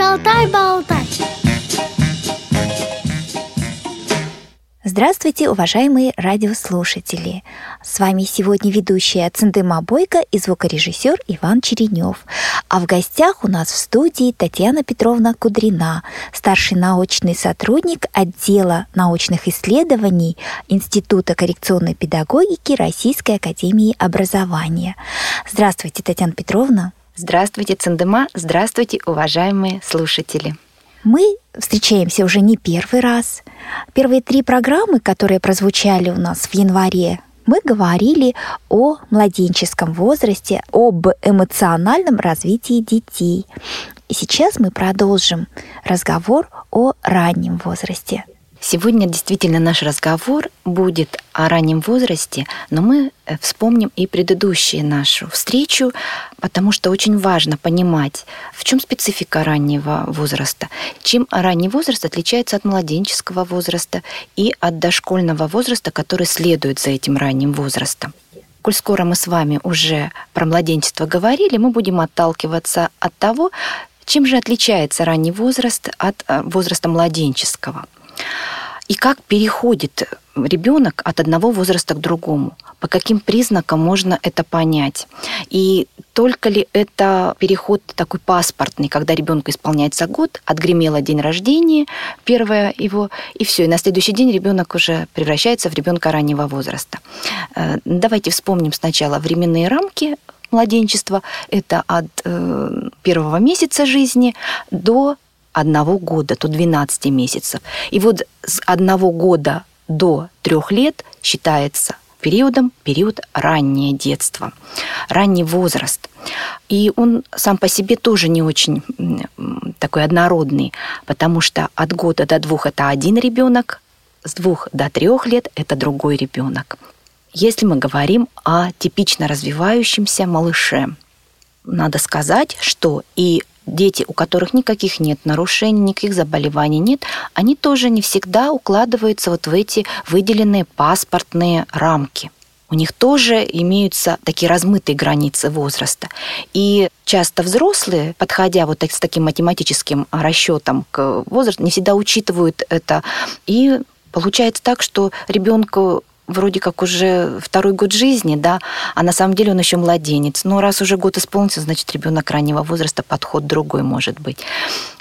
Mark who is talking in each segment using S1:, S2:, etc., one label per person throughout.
S1: Шалтай-болтай
S2: Здравствуйте, уважаемые радиослушатели! С вами сегодня ведущая Циндыма Бойко и звукорежиссер Иван Черенев. А в гостях у нас в студии Татьяна Петровна Кудрина, старший научный сотрудник отдела научных исследований Института коррекционной педагогики Российской Академии Образования. Здравствуйте, Татьяна Петровна!
S3: Здравствуйте, Циндыма! Здравствуйте, уважаемые слушатели!
S2: Мы встречаемся уже не первый раз. Первые три программы, которые прозвучали у нас в январе, мы говорили о младенческом возрасте, об эмоциональном развитии детей. И сейчас мы продолжим разговор о раннем возрасте.
S3: Сегодня действительно наш разговор будет о раннем возрасте, но мы э, вспомним и предыдущую нашу встречу, потому что очень важно понимать, в чем специфика раннего возраста, чем ранний возраст отличается от младенческого возраста и от дошкольного возраста, который следует за этим ранним возрастом. Коль скоро мы с вами уже про младенчество говорили, мы будем отталкиваться от того, чем же отличается ранний возраст от э, возраста младенческого – и как переходит ребенок от одного возраста к другому? По каким признакам можно это понять? И только ли это переход такой паспортный, когда ребенку исполняется год, отгремело день рождения, первое его, и все, и на следующий день ребенок уже превращается в ребенка раннего возраста. Э, давайте вспомним сначала временные рамки младенчества. Это от э, первого месяца жизни до одного года, то 12 месяцев. И вот с одного года до трех лет считается периодом период раннее детство, ранний возраст. И он сам по себе тоже не очень такой однородный, потому что от года до двух это один ребенок, с двух до трех лет это другой ребенок. Если мы говорим о типично развивающемся малыше, надо сказать, что и дети, у которых никаких нет нарушений, никаких заболеваний нет, они тоже не всегда укладываются вот в эти выделенные паспортные рамки. У них тоже имеются такие размытые границы возраста. И часто взрослые, подходя вот с таким математическим расчетом к возрасту, не всегда учитывают это. И получается так, что ребенку вроде как уже второй год жизни, да, а на самом деле он еще младенец. Но раз уже год исполнился, значит, ребенок раннего возраста, подход другой может быть.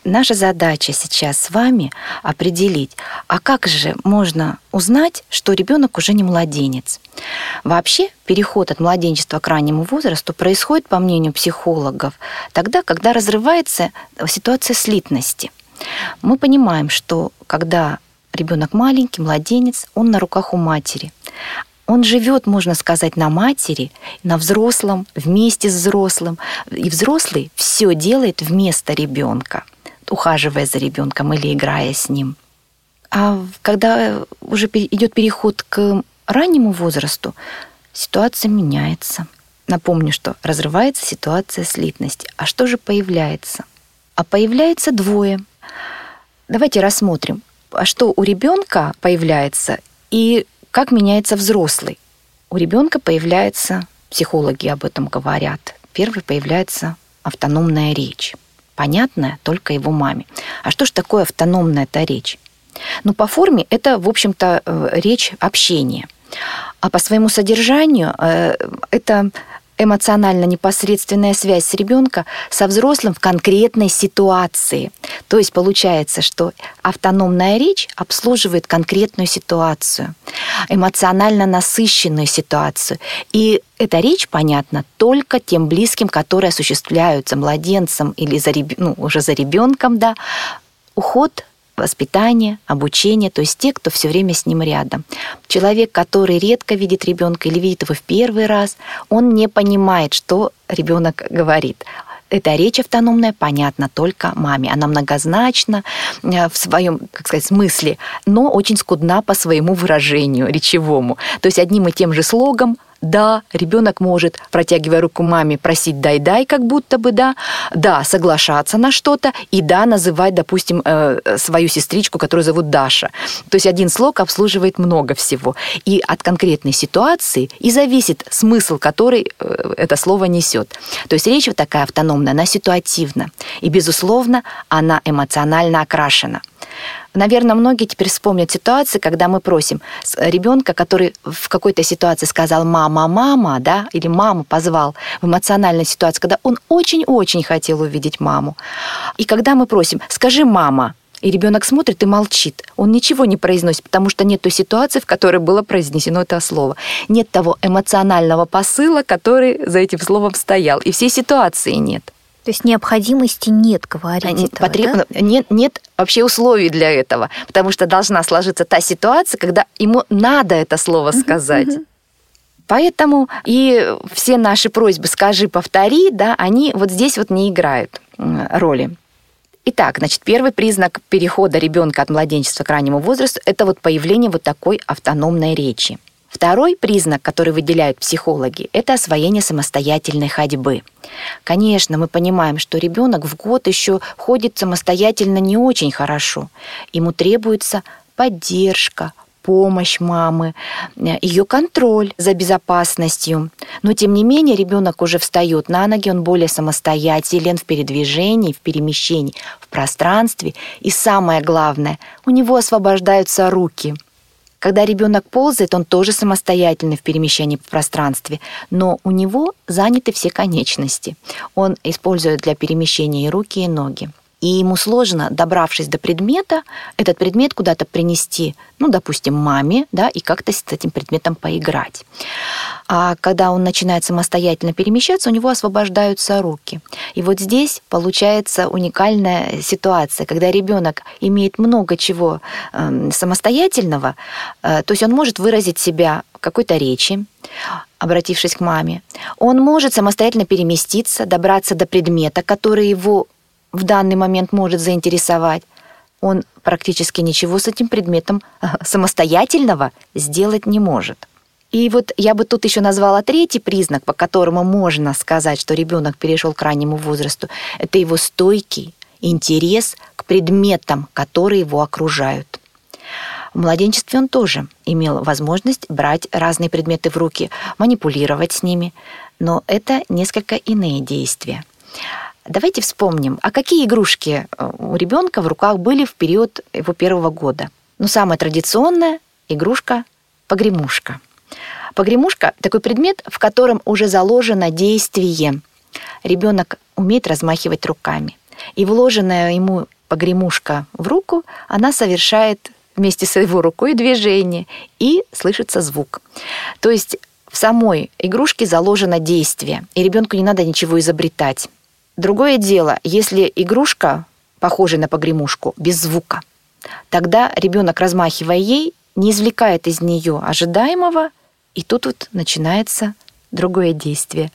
S3: Наша задача сейчас с вами определить, а как же можно узнать, что ребенок уже не младенец? Вообще, переход от младенчества к раннему возрасту происходит, по мнению психологов, тогда, когда разрывается ситуация слитности. Мы понимаем, что когда ребенок маленький, младенец, он на руках у матери. Он живет, можно сказать, на матери, на взрослом, вместе с взрослым. И взрослый все делает вместо ребенка, ухаживая за ребенком или играя с ним. А когда уже идет переход к раннему возрасту, ситуация меняется. Напомню, что разрывается ситуация слитности. А что же появляется? А появляется двое. Давайте рассмотрим, а что у ребенка появляется и как меняется взрослый. У ребенка появляется, психологи об этом говорят, первый появляется автономная речь, понятная только его маме. А что же такое автономная эта речь? Ну, по форме это, в общем-то, э, речь общения. А по своему содержанию э, это эмоционально непосредственная связь с ребенка со взрослым в конкретной ситуации. То есть получается, что автономная речь обслуживает конкретную ситуацию, эмоционально насыщенную ситуацию. И эта речь понятна только тем близким, которые осуществляются младенцем или за, ну, уже за ребенком, да, уход воспитание, обучение, то есть те, кто все время с ним рядом. Человек, который редко видит ребенка или видит его в первый раз, он не понимает, что ребенок говорит. Эта речь автономная понятна только маме. Она многозначна э, в своем, как сказать, смысле, но очень скудна по своему выражению речевому. То есть одним и тем же слогом Да, ребенок может, протягивая руку маме, просить дай-дай, как будто бы, да. Да, соглашаться на что-то. И да, называть, допустим, э, свою сестричку, которую зовут Даша. То есть один слог обслуживает много всего. И от конкретной ситуации и зависит смысл, который э, это слово несет. То есть речь вот такая автономная, она ситуативна. И, безусловно, она эмоционально окрашена. Наверное, многие теперь вспомнят ситуации, когда мы просим ребенка, который в какой-то ситуации сказал «мама, мама», да, или «маму» позвал в эмоциональной ситуации, когда он очень-очень хотел увидеть маму. И когда мы просим «скажи, мама», и ребенок смотрит и молчит. Он ничего не произносит, потому что нет той ситуации, в которой было произнесено это слово. Нет того эмоционального посыла, который за этим словом стоял. И всей ситуации нет.
S2: То есть необходимости нет говорить этого,
S3: Потреб... да? нет, нет вообще условий для этого, потому что должна сложиться та ситуация, когда ему надо это слово сказать. Поэтому и все наши просьбы «скажи, повтори», да, они вот здесь вот не играют роли. Итак, значит, первый признак перехода ребенка от младенчества к раннему возрасту – это вот появление вот такой автономной речи. Второй признак, который выделяют психологи, это освоение самостоятельной ходьбы. Конечно, мы понимаем, что ребенок в год еще ходит самостоятельно не очень хорошо. Ему требуется поддержка, помощь мамы, ее контроль за безопасностью. Но тем не менее ребенок уже встает на ноги, он более самостоятелен в передвижении, в перемещении, в пространстве. И самое главное, у него освобождаются руки – когда ребенок ползает, он тоже самостоятельный в перемещении в пространстве, но у него заняты все конечности. Он использует для перемещения и руки, и ноги и ему сложно, добравшись до предмета, этот предмет куда-то принести, ну, допустим, маме, да, и как-то с этим предметом поиграть. А когда он начинает самостоятельно перемещаться, у него освобождаются руки. И вот здесь получается уникальная ситуация, когда ребенок имеет много чего э, самостоятельного, э, то есть он может выразить себя какой-то речи, обратившись к маме. Он может самостоятельно переместиться, добраться до предмета, который его в данный момент может заинтересовать, он практически ничего с этим предметом самостоятельного сделать не может. И вот я бы тут еще назвала третий признак, по которому можно сказать, что ребенок перешел к раннему возрасту, это его стойкий интерес к предметам, которые его окружают. В младенчестве он тоже имел возможность брать разные предметы в руки, манипулировать с ними, но это несколько иные действия. Давайте вспомним, а какие игрушки э, у ребенка в руках были в период его первого года? Ну, самая традиционная игрушка – погремушка. Погремушка – такой предмет, в котором уже заложено действие. Ребенок умеет размахивать руками. И вложенная ему погремушка в руку, она совершает вместе с его рукой движение, и слышится звук. То есть в самой игрушке заложено действие, и ребенку не надо ничего изобретать. Другое дело, если игрушка, похожая на погремушку, без звука, тогда ребенок, размахивая ей, не извлекает из нее ожидаемого, и тут вот начинается другое действие.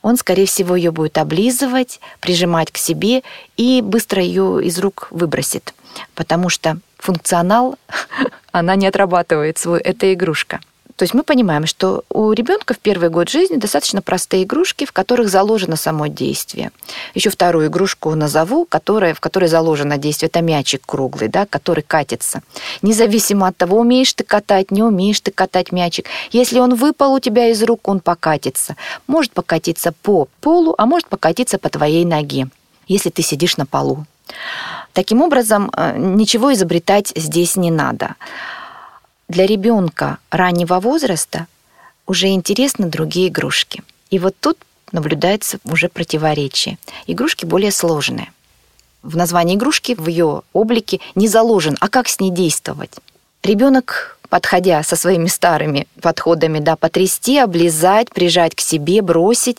S3: Он, скорее всего, ее будет облизывать, прижимать к себе и быстро ее из рук выбросит, потому что функционал она не отрабатывает свой, это игрушка. То есть мы понимаем, что у ребенка в первый год жизни достаточно простые игрушки, в которых заложено само действие. Еще вторую игрушку назову, которая, в которой заложено действие. Это мячик круглый, да, который катится. Независимо от того, умеешь ты катать, не умеешь ты катать мячик. Если он выпал у тебя из рук, он покатится. Может покатиться по полу, а может покатиться по твоей ноге, если ты сидишь на полу. Таким образом, э, ничего изобретать здесь не надо для ребенка раннего возраста уже интересны другие игрушки. И вот тут наблюдается уже противоречие. Игрушки более сложные. В названии игрушки, в ее облике не заложен, а как с ней действовать. Ребенок, подходя со своими старыми подходами, да, потрясти, облизать, прижать к себе, бросить,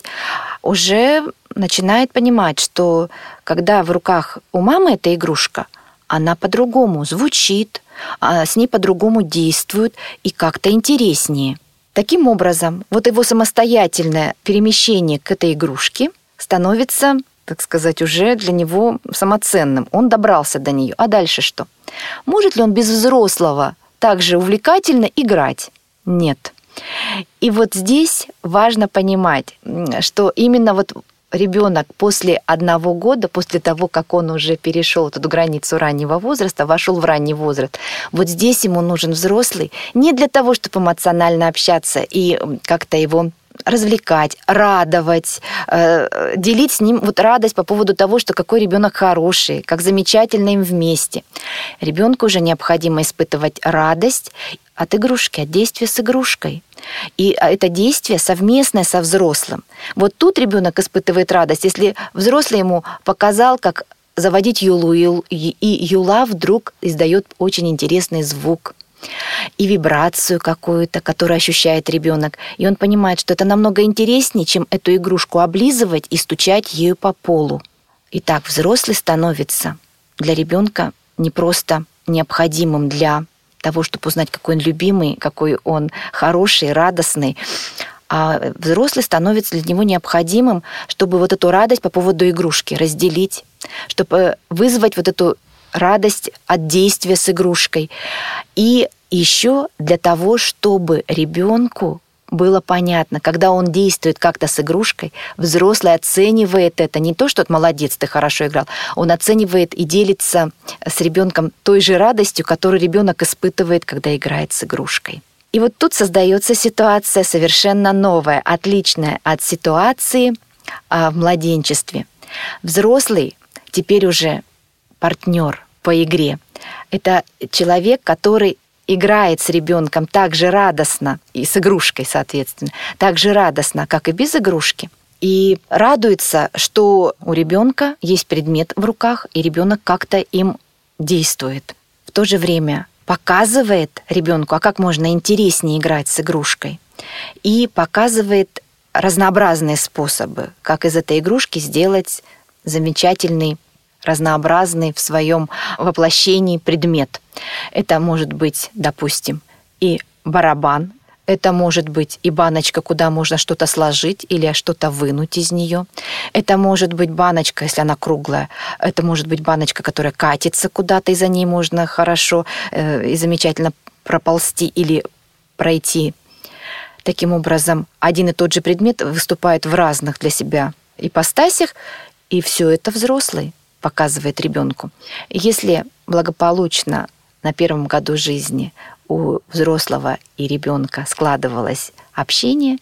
S3: уже начинает понимать, что когда в руках у мамы эта игрушка, она по-другому звучит, а с ней по-другому действуют и как-то интереснее. Таким образом, вот его самостоятельное перемещение к этой игрушке становится, так сказать, уже для него самоценным. Он добрался до нее. А дальше что? Может ли он без взрослого также увлекательно играть? Нет. И вот здесь важно понимать, что именно вот ребенок после одного года, после того, как он уже перешел эту границу раннего возраста, вошел в ранний возраст, вот здесь ему нужен взрослый не для того, чтобы эмоционально общаться и как-то его развлекать, радовать, э, делить с ним вот радость по поводу того, что какой ребенок хороший, как замечательно им вместе. Ребенку уже необходимо испытывать радость от игрушки, от действия с игрушкой. И а, это действие совместное со взрослым. Вот тут ребенок испытывает радость, если взрослый ему показал, как заводить юлу, и юла вдруг издает очень интересный звук и вибрацию какую-то, которую ощущает ребенок. И он понимает, что это намного интереснее, чем эту игрушку облизывать и стучать ею по полу. Итак, взрослый становится для ребенка не просто необходимым для того, чтобы узнать, какой он любимый, какой он хороший, радостный, а взрослый становится для него необходимым, чтобы вот эту радость по поводу игрушки разделить, чтобы вызвать вот эту радость от действия с игрушкой. И еще для того, чтобы ребенку было понятно, когда он действует как-то с игрушкой, взрослый оценивает это не то, что это молодец, ты хорошо играл, он оценивает и делится с ребенком той же радостью, которую ребенок испытывает, когда играет с игрушкой. И вот тут создается ситуация совершенно новая, отличная от ситуации а, в младенчестве. Взрослый теперь уже партнер по игре. Это человек, который играет с ребенком так же радостно, и с игрушкой, соответственно, так же радостно, как и без игрушки. И радуется, что у ребенка есть предмет в руках, и ребенок как-то им действует. В то же время показывает ребенку, а как можно интереснее играть с игрушкой, и показывает разнообразные способы, как из этой игрушки сделать замечательный разнообразный в своем воплощении предмет. Это может быть, допустим, и барабан, это может быть и баночка, куда можно что-то сложить или что-то вынуть из нее. Это может быть баночка, если она круглая. Это может быть баночка, которая катится куда-то, и за ней можно хорошо э, и замечательно проползти или пройти. Таким образом, один и тот же предмет выступает в разных для себя ипостасях, и все это взрослый показывает ребенку. Если благополучно на первом году жизни у взрослого и ребенка складывалось общение,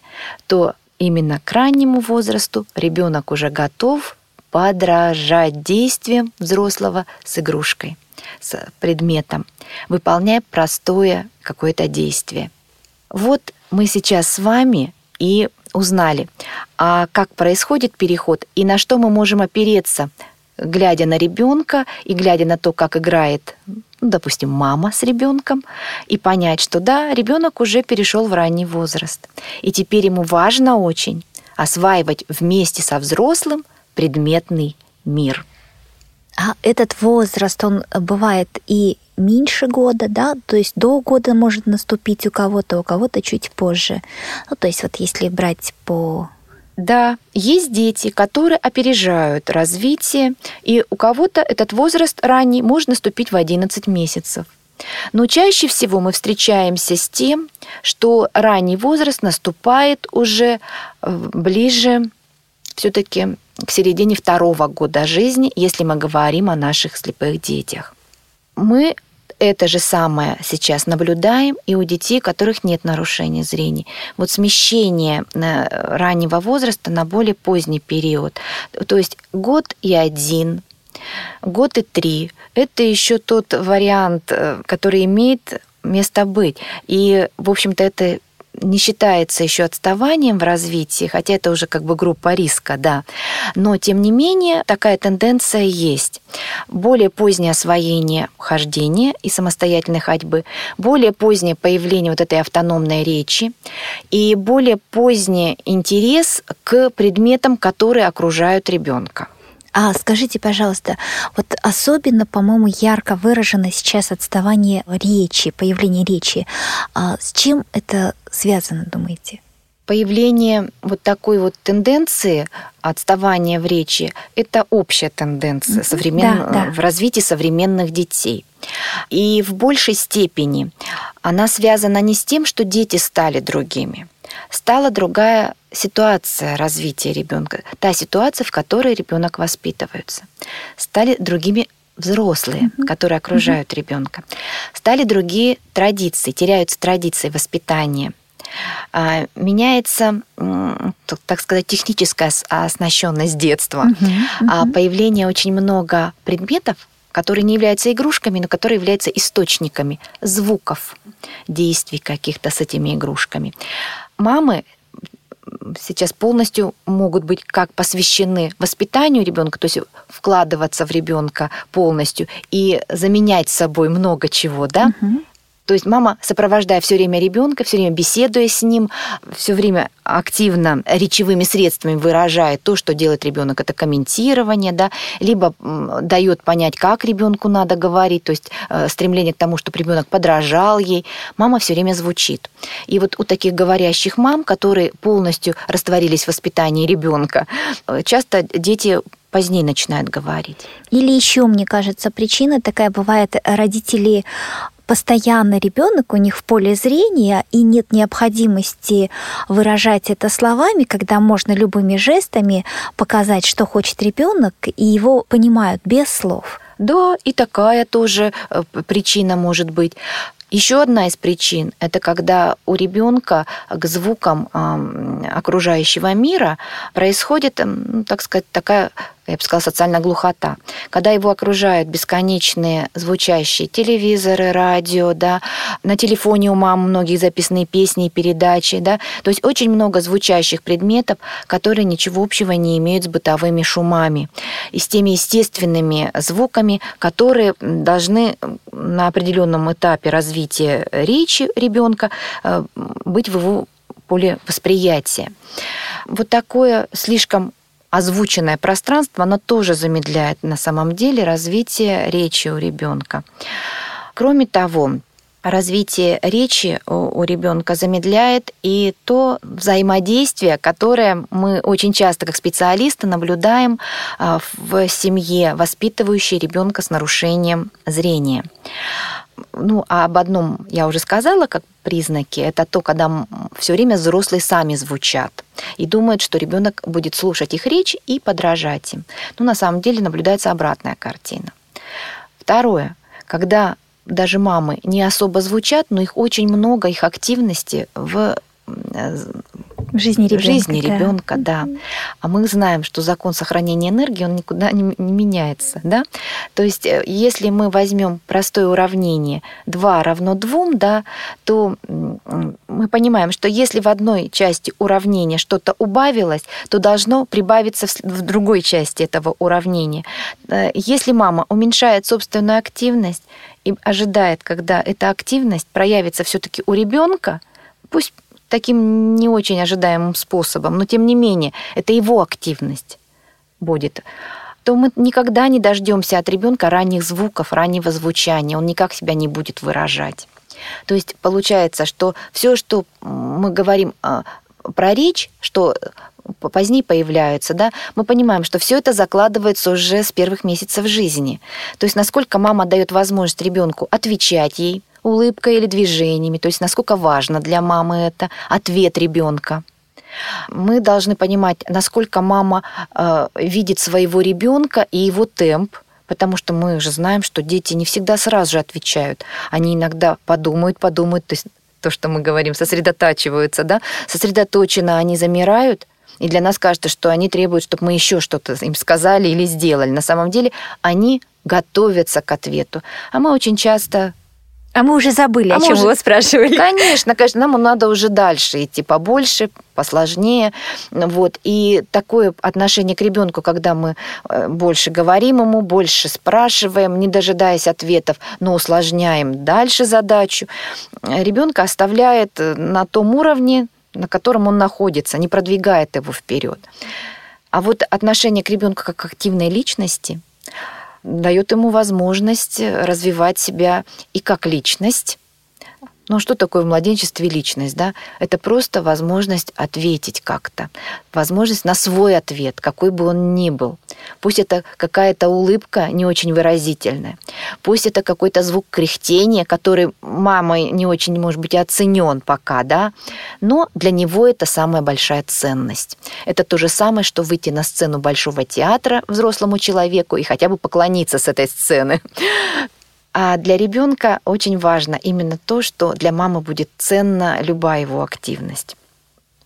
S3: то именно к раннему возрасту ребенок уже готов подражать действиям взрослого с игрушкой, с предметом, выполняя простое какое-то действие. Вот мы сейчас с вами и узнали, а как происходит переход и на что мы можем опереться глядя на ребенка и глядя на то, как играет, ну, допустим, мама с ребенком, и понять, что да, ребенок уже перешел в ранний возраст. И теперь ему важно очень осваивать вместе со взрослым предметный мир.
S2: А этот возраст, он бывает и меньше года, да, то есть до года может наступить у кого-то, у кого-то чуть позже. Ну, то есть вот если брать по
S3: да, есть дети, которые опережают развитие, и у кого-то этот возраст ранний может наступить в 11 месяцев. Но чаще всего мы встречаемся с тем, что ранний возраст наступает уже э, ближе все-таки к середине второго года жизни, если мы говорим о наших слепых детях. Мы это же самое сейчас наблюдаем и у детей, у которых нет нарушения зрения. Вот смещение э, раннего возраста на более поздний период. То есть год и один, год и три. Это еще тот вариант, э, который имеет место быть. И, в общем-то, это не считается еще отставанием в развитии, хотя это уже как бы группа риска, да. Но, тем не менее, такая тенденция есть. Более позднее освоение хождения и самостоятельной ходьбы, более позднее появление вот этой автономной речи и более поздний интерес к предметам, которые окружают ребенка.
S2: А скажите, пожалуйста, вот особенно, по-моему, ярко выражено сейчас отставание речи, появление речи. А с чем это связано, думаете?
S3: появление вот такой вот тенденции отставания в речи – это общая тенденция современ... да, да. в развитии современных детей. И в большей степени она связана не с тем, что дети стали другими, стала другая ситуация развития ребенка, та ситуация, в которой ребенок воспитывается. Стали другими взрослые, mm-hmm. которые окружают mm-hmm. ребенка. Стали другие традиции, теряются традиции воспитания. А, меняется, так сказать, техническая оснащенность детства. Mm-hmm. Mm-hmm. Появление очень много предметов, которые не являются игрушками, но которые являются источниками звуков, действий каких-то с этими игрушками. Мамы сейчас полностью могут быть как посвящены воспитанию ребенка, то есть вкладываться в ребенка полностью и заменять собой много чего, да, угу. То есть мама, сопровождая все время ребенка, все время беседуя с ним, все время активно речевыми средствами выражает то, что делает ребенок, это комментирование, да, либо дает понять, как ребенку надо говорить, то есть э, стремление к тому, чтобы ребенок подражал ей. Мама все время звучит. И вот у таких говорящих мам, которые полностью растворились в воспитании ребенка, э, часто дети позднее начинают говорить.
S2: Или еще, мне кажется, причина такая бывает, родители постоянно ребенок у них в поле зрения, и нет необходимости выражать это словами, когда можно любыми жестами показать, что хочет ребенок, и его понимают без слов.
S3: Да, и такая тоже э, причина может быть. Еще одна из причин – это когда у ребенка к звукам окружающего мира происходит, ну, так сказать, такая я бы сказала, социальная глухота. Когда его окружают бесконечные звучащие телевизоры, радио, да, на телефоне у мам многие записанные песни и передачи, да, то есть очень много звучащих предметов, которые ничего общего не имеют с бытовыми шумами и с теми естественными звуками, которые должны на определенном этапе развития речи ребенка э, быть в его поле восприятия. Вот такое слишком озвученное пространство, оно тоже замедляет на самом деле развитие речи у ребенка. Кроме того, развитие речи у ребенка замедляет и то взаимодействие, которое мы очень часто как специалисты наблюдаем а, в семье, воспитывающей ребенка с нарушением зрения. Ну, а об одном я уже сказала, как признаки. Это то, когда все время взрослые сами звучат и думают, что ребенок будет слушать их речь и подражать им. Но на самом деле наблюдается обратная картина. Второе. Когда даже мамы не особо звучат, но их очень много, их активности в
S2: жизни ребенка.
S3: Жизни ребенка, да. да. А мы знаем, что закон сохранения энергии, он никуда не, не меняется, да. То есть, э, если мы возьмем простое уравнение 2 равно 2, да, то мы понимаем, что если в одной части уравнения что-то убавилось, то должно прибавиться в другой части этого уравнения. Э, если мама уменьшает собственную активность и ожидает, когда эта активность проявится все-таки у ребенка, пусть таким не очень ожидаемым способом, но тем не менее, это его активность будет то мы никогда не дождемся от ребенка ранних звуков, раннего звучания. Он никак себя не будет выражать. То есть получается, что все, что мы говорим а, про речь, что позднее появляются, да, мы понимаем, что все это закладывается уже с первых месяцев жизни. То есть насколько мама дает возможность ребенку отвечать ей, улыбкой или движениями, то есть насколько важно для мамы это ответ ребенка. Мы должны понимать, насколько мама э, видит своего ребенка и его темп, потому что мы же знаем, что дети не всегда сразу же отвечают. Они иногда подумают, подумают, то есть то, что мы говорим, сосредотачиваются, да, сосредоточенно они замирают, и для нас кажется, что они требуют, чтобы мы еще что-то им сказали или сделали. На самом деле они готовятся к ответу. А мы очень часто
S2: а мы уже забыли, а о чем уже... вы спрашивали.
S3: Конечно, конечно, нам надо уже дальше идти побольше, посложнее. Вот. И такое отношение к ребенку, когда мы э, больше говорим ему, больше спрашиваем, не дожидаясь ответов, но усложняем дальше задачу, ребенка оставляет э, на том уровне, на котором он находится, не продвигает его вперед. А вот отношение к ребенку как к активной личности – дает ему возможность развивать себя и как личность, Ну, что такое в младенчестве личность, да? Это просто возможность ответить как-то, возможность на свой ответ, какой бы он ни был. Пусть это какая-то улыбка не очень выразительная, пусть это какой-то звук кряхтения, который мамой не очень, может быть, оценен пока, да, но для него это самая большая ценность. Это то же самое, что выйти на сцену Большого театра взрослому человеку и хотя бы поклониться с этой сцены. А для ребенка очень важно именно то, что для мамы будет ценна любая его активность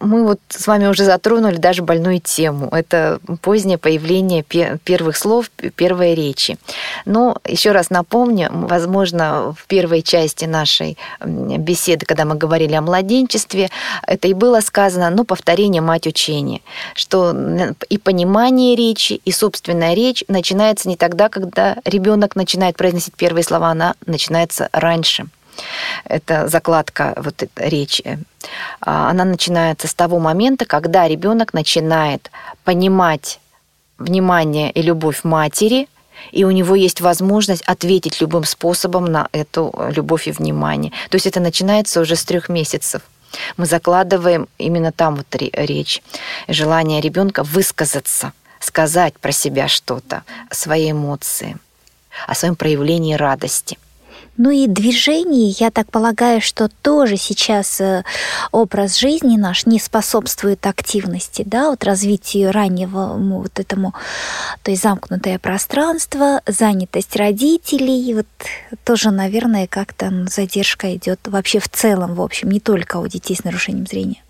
S3: мы вот с вами уже затронули даже больную тему. Это позднее появление первых слов, первой речи. Но еще раз напомню, возможно, в первой части нашей беседы, когда мы говорили о младенчестве, это и было сказано, но повторение мать учения, что и понимание речи, и собственная речь начинается не тогда, когда ребенок начинает произносить первые слова, она начинается раньше. Это закладка вот речи. А, она начинается с того момента, когда ребенок начинает понимать внимание и любовь матери, и у него есть возможность ответить любым способом на эту любовь и внимание. То есть это начинается уже с трех месяцев. Мы закладываем именно там вот речь, желание ребенка высказаться, сказать про себя что-то, свои эмоции, о своем проявлении радости.
S2: Ну и движение, я так полагаю, что тоже сейчас э, образ жизни наш не способствует активности, да, вот развитию раннего вот этому, то есть замкнутое пространство, занятость родителей, вот тоже, наверное, как-то задержка идет вообще в целом, в общем, не только у детей с нарушением зрения.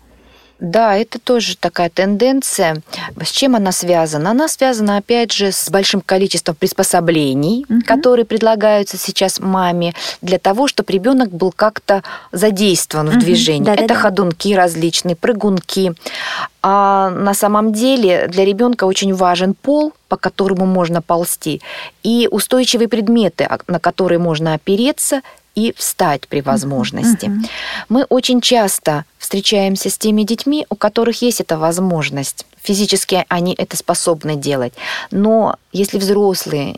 S3: Да, это тоже такая тенденция. С чем она связана? Она связана, опять же, с большим количеством приспособлений, угу. которые предлагаются сейчас маме для того, чтобы ребенок был как-то задействован угу. в движении. Да, это да, ходунки различные, прыгунки. А на самом деле для ребенка очень важен пол, по которому можно ползти, и устойчивые предметы, а, на которые можно опереться и встать при возможности. Mm-hmm. Мы очень часто встречаемся с теми детьми, у которых есть эта возможность. Физически они это способны делать. Но если взрослые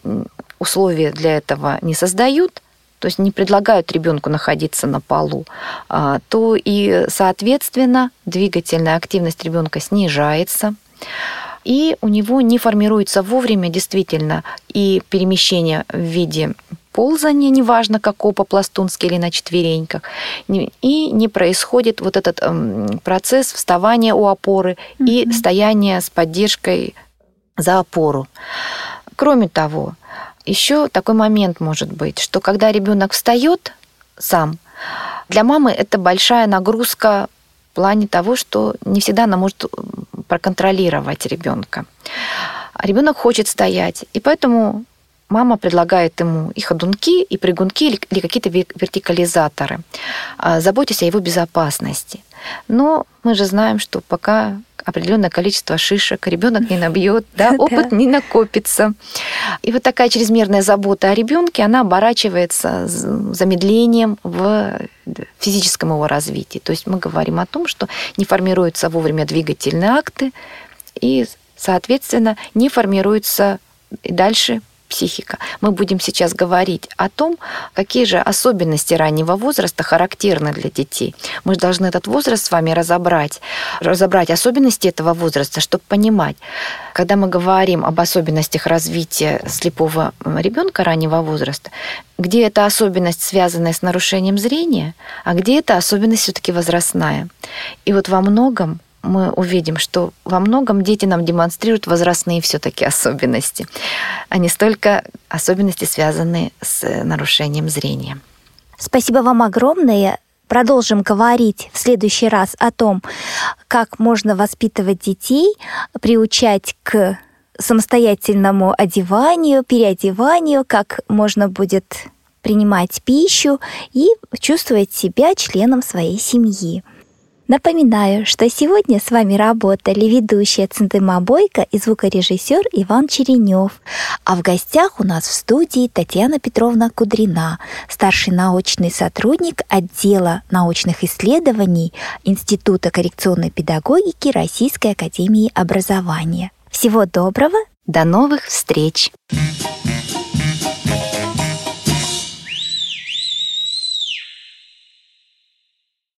S3: условия для этого не создают, то есть не предлагают ребенку находиться на полу, а, то и, соответственно, двигательная активность ребенка снижается и у него не формируется вовремя действительно и перемещение в виде ползание, неважно какого, по-пластунски или на четвереньках, и не происходит вот этот эм, процесс вставания у опоры mm-hmm. и стояния с поддержкой за опору. Кроме того, еще такой момент может быть, что когда ребенок встает сам, для мамы это большая нагрузка в плане того, что не всегда она может проконтролировать ребенка. Ребенок хочет стоять, и поэтому мама предлагает ему и ходунки, и прыгунки, или какие-то вертикализаторы. А, заботьтесь о его безопасности. Но мы же знаем, что пока определенное количество шишек ребенок не набьет, да, опыт не накопится. И вот такая чрезмерная забота о ребенке, она оборачивается замедлением в физическом его развитии. То есть мы говорим о том, что не формируются вовремя двигательные акты, и, соответственно, не формируются и дальше психика. Мы будем сейчас говорить о том, какие же особенности раннего возраста характерны для детей. Мы должны этот возраст с вами разобрать, разобрать особенности этого возраста, чтобы понимать, когда мы говорим об особенностях развития слепого ребенка раннего возраста, где эта особенность связанная с нарушением зрения, а где эта особенность все-таки возрастная. И вот во многом мы увидим, что во многом дети нам демонстрируют возрастные все-таки особенности, а не столько особенности, связанные с нарушением зрения.
S2: Спасибо вам огромное. Продолжим говорить в следующий раз о том, как можно воспитывать детей, приучать к самостоятельному одеванию, переодеванию, как можно будет принимать пищу и чувствовать себя членом своей семьи. Напоминаю, что сегодня с вами работали ведущая Центыма Бойко и звукорежиссер Иван Черенев. А в гостях у нас в студии Татьяна Петровна Кудрина, старший научный сотрудник отдела научных исследований Института коррекционной педагогики Российской академии образования. Всего доброго!
S3: До новых встреч!